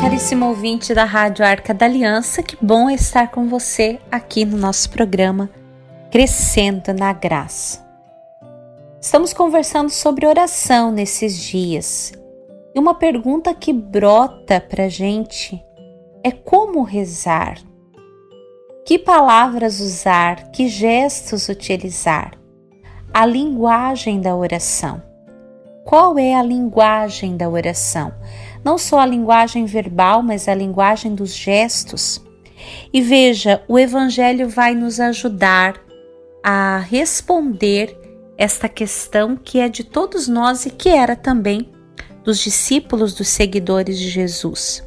caríssimo ouvinte da Rádio Arca da Aliança, que bom estar com você aqui no nosso programa Crescendo na Graça. Estamos conversando sobre oração nesses dias e uma pergunta que brota para gente é como rezar? Que palavras usar? Que gestos utilizar? A linguagem da oração. Qual é a linguagem da oração? Não só a linguagem verbal, mas a linguagem dos gestos. E veja, o Evangelho vai nos ajudar a responder esta questão que é de todos nós e que era também dos discípulos, dos seguidores de Jesus.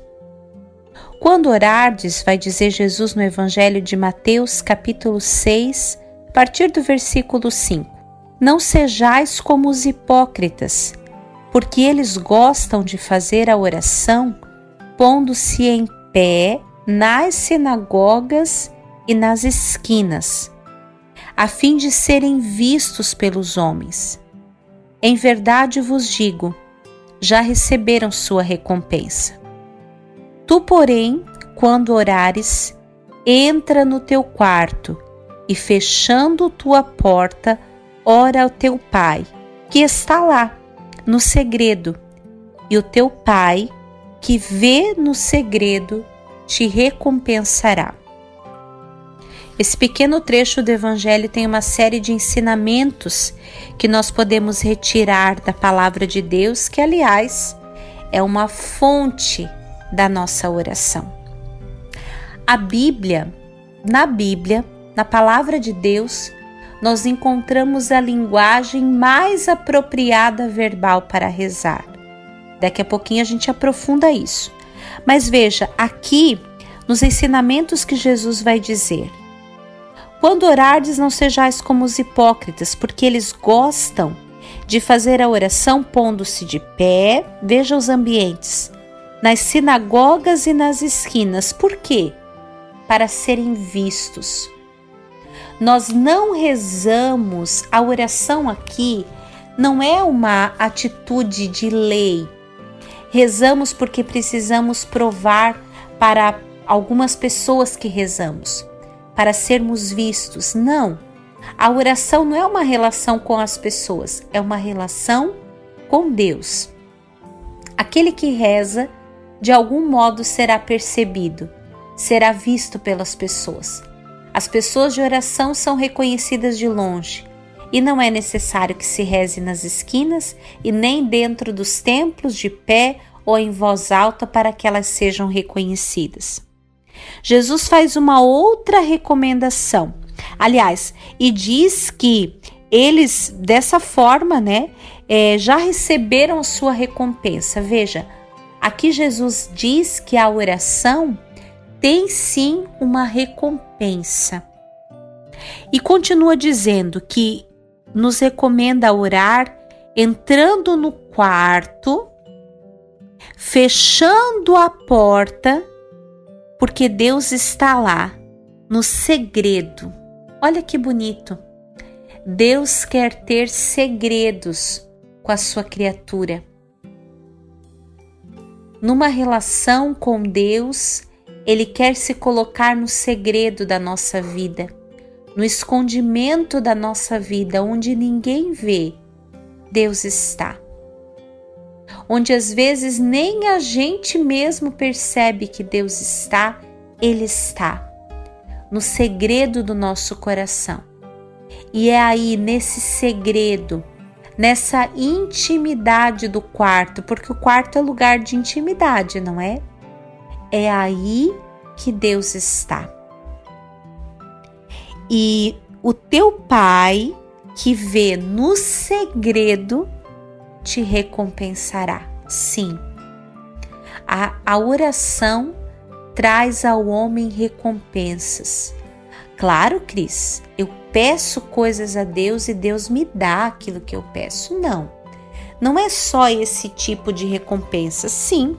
Quando orardes, vai dizer Jesus no Evangelho de Mateus, capítulo 6, a partir do versículo 5. Não sejais como os hipócritas, porque eles gostam de fazer a oração pondo-se em pé nas sinagogas e nas esquinas, a fim de serem vistos pelos homens. Em verdade vos digo, já receberam sua recompensa. Tu, porém, quando orares, entra no teu quarto e, fechando tua porta, ora ao teu pai, que está lá no segredo, e o teu Pai, que vê no segredo, te recompensará. Esse pequeno trecho do Evangelho tem uma série de ensinamentos que nós podemos retirar da palavra de Deus, que, aliás, é uma fonte da nossa oração. A Bíblia, na Bíblia, na palavra de Deus, nós encontramos a linguagem mais apropriada verbal para rezar. Daqui a pouquinho a gente aprofunda isso. Mas veja, aqui nos ensinamentos que Jesus vai dizer: Quando orardes, não sejais como os hipócritas, porque eles gostam de fazer a oração pondo-se de pé, veja os ambientes, nas sinagogas e nas esquinas. Por quê? Para serem vistos nós não rezamos, a oração aqui não é uma atitude de lei. Rezamos porque precisamos provar para algumas pessoas que rezamos, para sermos vistos. Não. A oração não é uma relação com as pessoas, é uma relação com Deus. Aquele que reza, de algum modo será percebido, será visto pelas pessoas. As pessoas de oração são reconhecidas de longe, e não é necessário que se reze nas esquinas e nem dentro dos templos de pé ou em voz alta para que elas sejam reconhecidas. Jesus faz uma outra recomendação, aliás, e diz que eles dessa forma, né, é, já receberam sua recompensa. Veja, aqui Jesus diz que a oração tem sim uma recompensa. E continua dizendo que nos recomenda orar entrando no quarto, fechando a porta, porque Deus está lá, no segredo. Olha que bonito. Deus quer ter segredos com a sua criatura. Numa relação com Deus, ele quer se colocar no segredo da nossa vida, no escondimento da nossa vida, onde ninguém vê. Deus está. Onde às vezes nem a gente mesmo percebe que Deus está, Ele está. No segredo do nosso coração. E é aí, nesse segredo, nessa intimidade do quarto, porque o quarto é lugar de intimidade, não é? É aí que Deus está. E o teu Pai, que vê no segredo, te recompensará. Sim, a, a oração traz ao homem recompensas. Claro, Cris, eu peço coisas a Deus e Deus me dá aquilo que eu peço. Não. Não é só esse tipo de recompensa. Sim,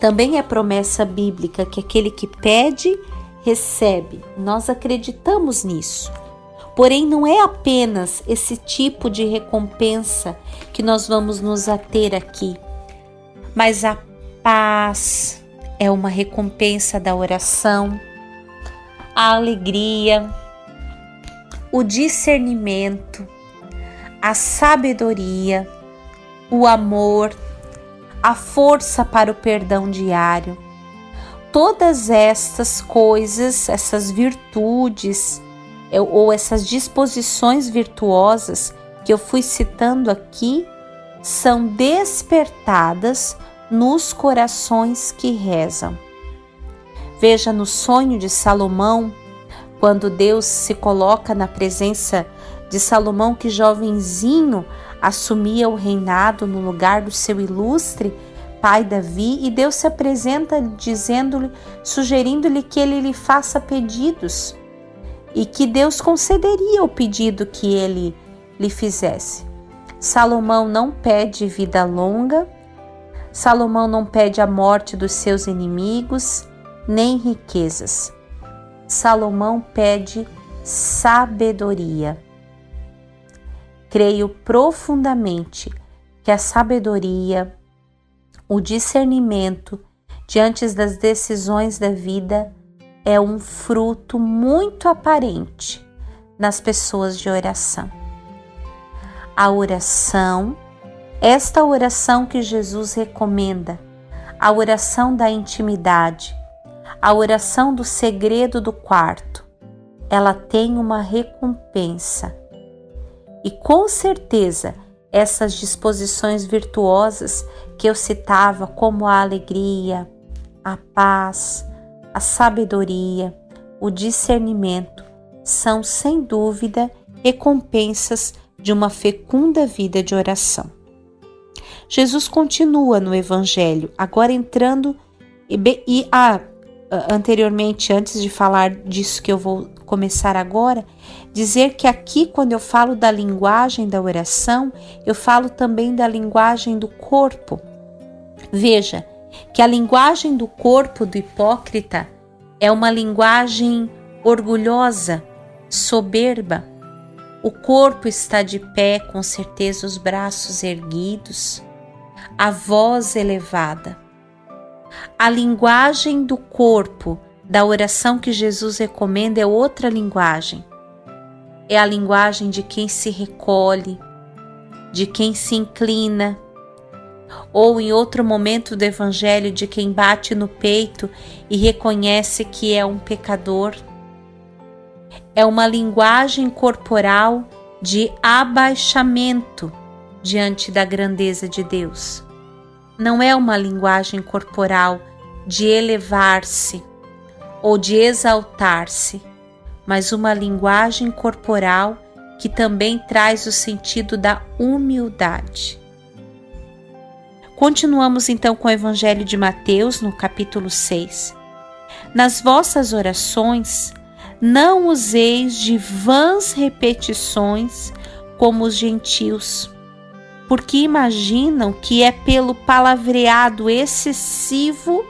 também é promessa bíblica que aquele que pede, recebe. Nós acreditamos nisso. Porém, não é apenas esse tipo de recompensa que nós vamos nos ater aqui, mas a paz é uma recompensa da oração, a alegria, o discernimento, a sabedoria, o amor, a força para o perdão diário. Todas estas coisas, essas virtudes ou essas disposições virtuosas que eu fui citando aqui, são despertadas nos corações que rezam. Veja no sonho de Salomão, quando Deus se coloca na presença de Salomão, que jovenzinho assumia o reinado no lugar do seu ilustre pai Davi, e Deus se apresenta dizendo-lhe, sugerindo-lhe que ele lhe faça pedidos e que Deus concederia o pedido que ele lhe fizesse. Salomão não pede vida longa, Salomão não pede a morte dos seus inimigos, nem riquezas. Salomão pede sabedoria. Creio profundamente que a sabedoria, o discernimento diante das decisões da vida é um fruto muito aparente nas pessoas de oração. A oração, esta oração que Jesus recomenda, a oração da intimidade, a oração do segredo do quarto, ela tem uma recompensa. E com certeza, essas disposições virtuosas que eu citava, como a alegria, a paz, a sabedoria, o discernimento, são sem dúvida recompensas de uma fecunda vida de oração. Jesus continua no Evangelho, agora entrando e, e ah, anteriormente, antes de falar disso que eu vou começar agora, dizer que aqui, quando eu falo da linguagem da oração, eu falo também da linguagem do corpo. Veja que a linguagem do corpo do hipócrita é uma linguagem orgulhosa, soberba. O corpo está de pé, com certeza, os braços erguidos, a voz elevada a linguagem do corpo da oração que Jesus recomenda é outra linguagem. É a linguagem de quem se recolhe, de quem se inclina, ou em outro momento do Evangelho, de quem bate no peito e reconhece que é um pecador. É uma linguagem corporal de abaixamento diante da grandeza de Deus não é uma linguagem corporal de elevar-se ou de exaltar-se, mas uma linguagem corporal que também traz o sentido da humildade. Continuamos então com o Evangelho de Mateus, no capítulo 6. Nas vossas orações, não useis de vãs repetições como os gentios porque imaginam que é pelo palavreado excessivo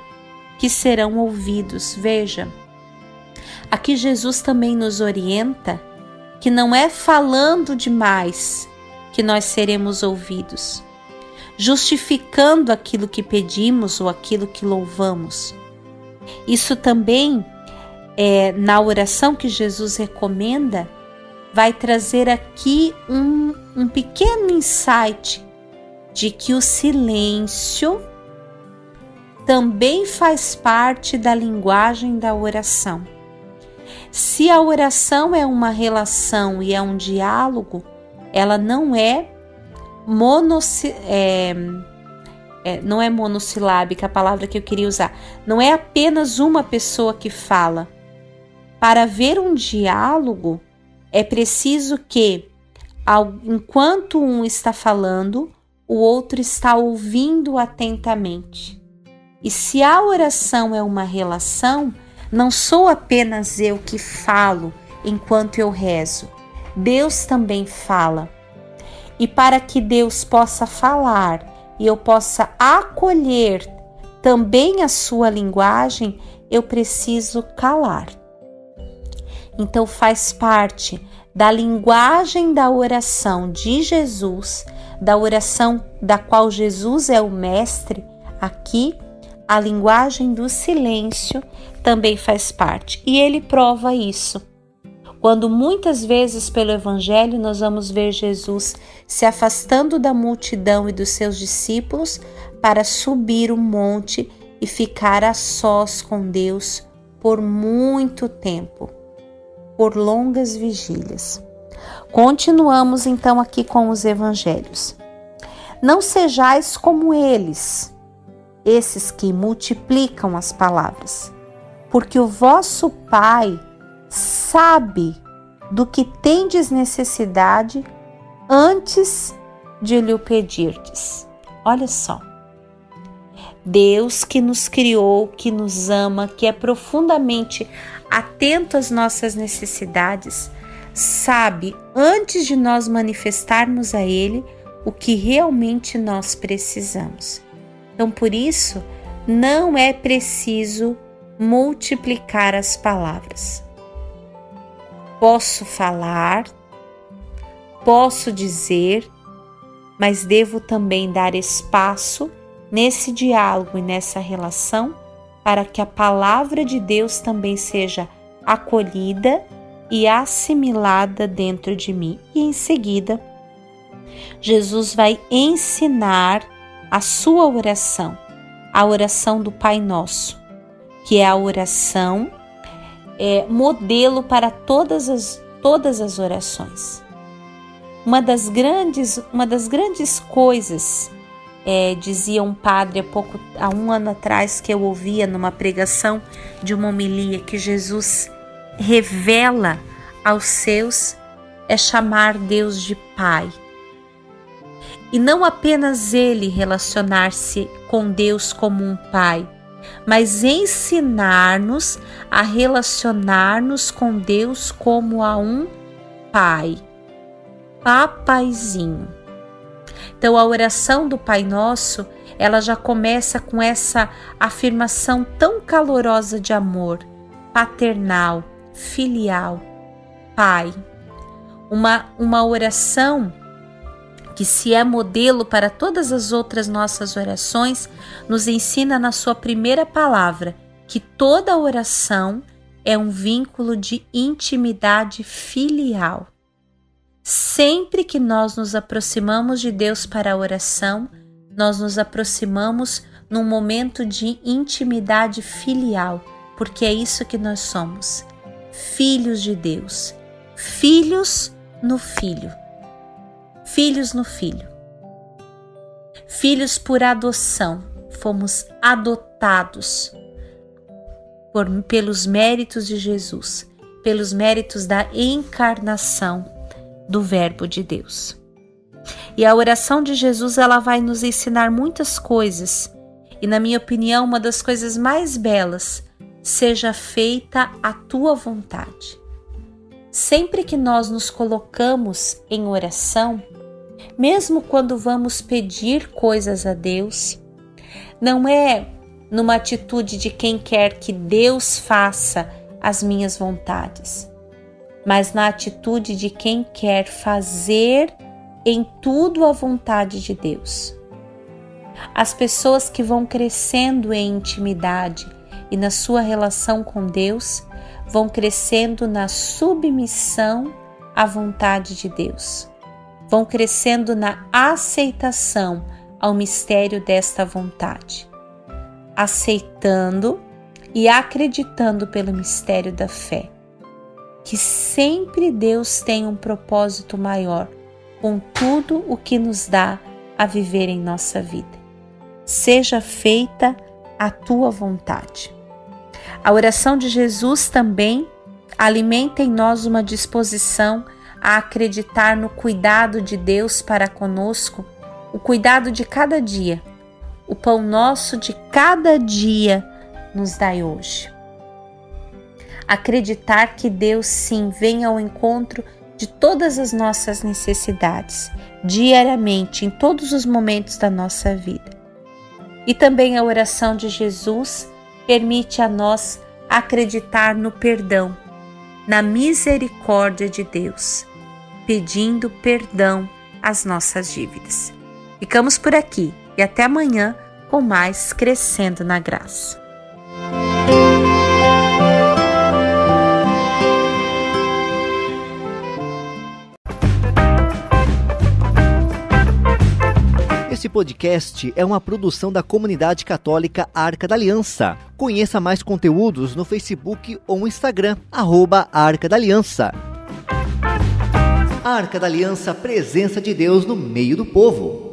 que serão ouvidos. Veja, aqui Jesus também nos orienta que não é falando demais que nós seremos ouvidos, justificando aquilo que pedimos ou aquilo que louvamos. Isso também é na oração que Jesus recomenda vai trazer aqui um, um pequeno insight de que o silêncio também faz parte da linguagem da oração. Se a oração é uma relação e é um diálogo, ela não é, monosi é, é, não é monossilábica a palavra que eu queria usar. Não é apenas uma pessoa que fala. Para haver um diálogo, é preciso que, enquanto um está falando, o outro está ouvindo atentamente. E se a oração é uma relação, não sou apenas eu que falo enquanto eu rezo, Deus também fala. E para que Deus possa falar e eu possa acolher também a sua linguagem, eu preciso calar. Então faz parte da linguagem da oração de Jesus, da oração da qual Jesus é o mestre, aqui a linguagem do silêncio também faz parte, e ele prova isso. Quando muitas vezes pelo Evangelho nós vamos ver Jesus se afastando da multidão e dos seus discípulos para subir o monte e ficar a sós com Deus por muito tempo, por longas vigílias. Continuamos então aqui com os evangelhos. Não sejais como eles, esses que multiplicam as palavras, porque o vosso Pai sabe do que tendes necessidade antes de lhe o pedirdes. Olha só. Deus que nos criou, que nos ama, que é profundamente atento às nossas necessidades, sabe antes de nós manifestarmos a Ele o que realmente nós precisamos. Então, por isso, não é preciso multiplicar as palavras. Posso falar, posso dizer, mas devo também dar espaço nesse diálogo e nessa relação para que a palavra de Deus também seja acolhida e assimilada dentro de mim. E em seguida, Jesus vai ensinar a sua oração, a oração do Pai Nosso, que é a oração é, modelo para todas as, todas as orações. Uma das grandes, uma das grandes coisas, é, dizia um padre há pouco, há um ano atrás que eu ouvia numa pregação de uma homilia que Jesus revela aos seus é chamar Deus de Pai e não apenas ele relacionar-se com Deus como um pai, mas ensinar-nos a relacionar-nos com Deus como a um pai, papaizinho. Então a oração do Pai Nosso, ela já começa com essa afirmação tão calorosa de amor, paternal, filial, pai. Uma, uma oração que se é modelo para todas as outras nossas orações, nos ensina na sua primeira palavra que toda oração é um vínculo de intimidade filial. Sempre que nós nos aproximamos de Deus para a oração, nós nos aproximamos num momento de intimidade filial, porque é isso que nós somos, filhos de Deus, filhos no Filho filhos no Filho. Filhos por adoção, fomos adotados por, pelos méritos de Jesus, pelos méritos da encarnação do Verbo de Deus. E a oração de Jesus ela vai nos ensinar muitas coisas, e na minha opinião, uma das coisas mais belas, seja feita a tua vontade. Sempre que nós nos colocamos em oração, mesmo quando vamos pedir coisas a Deus, não é numa atitude de quem quer que Deus faça as minhas vontades, mas na atitude de quem quer fazer em tudo a vontade de Deus. As pessoas que vão crescendo em intimidade e na sua relação com Deus vão crescendo na submissão à vontade de Deus vão crescendo na aceitação ao mistério desta vontade, aceitando e acreditando pelo mistério da fé, que sempre Deus tem um propósito maior com tudo o que nos dá a viver em nossa vida. Seja feita a tua vontade. A oração de Jesus também alimenta em nós uma disposição a acreditar no cuidado de Deus para conosco, o cuidado de cada dia. O pão nosso de cada dia nos dai hoje. Acreditar que Deus sim vem ao encontro de todas as nossas necessidades, diariamente, em todos os momentos da nossa vida. E também a oração de Jesus permite a nós acreditar no perdão, na misericórdia de Deus pedindo perdão às nossas dívidas. Ficamos por aqui e até amanhã com mais Crescendo na Graça. Esse podcast é uma produção da comunidade católica Arca da Aliança. Conheça mais conteúdos no Facebook ou Instagram, arroba Arca da Aliança. Arca da Aliança, presença de Deus no meio do povo.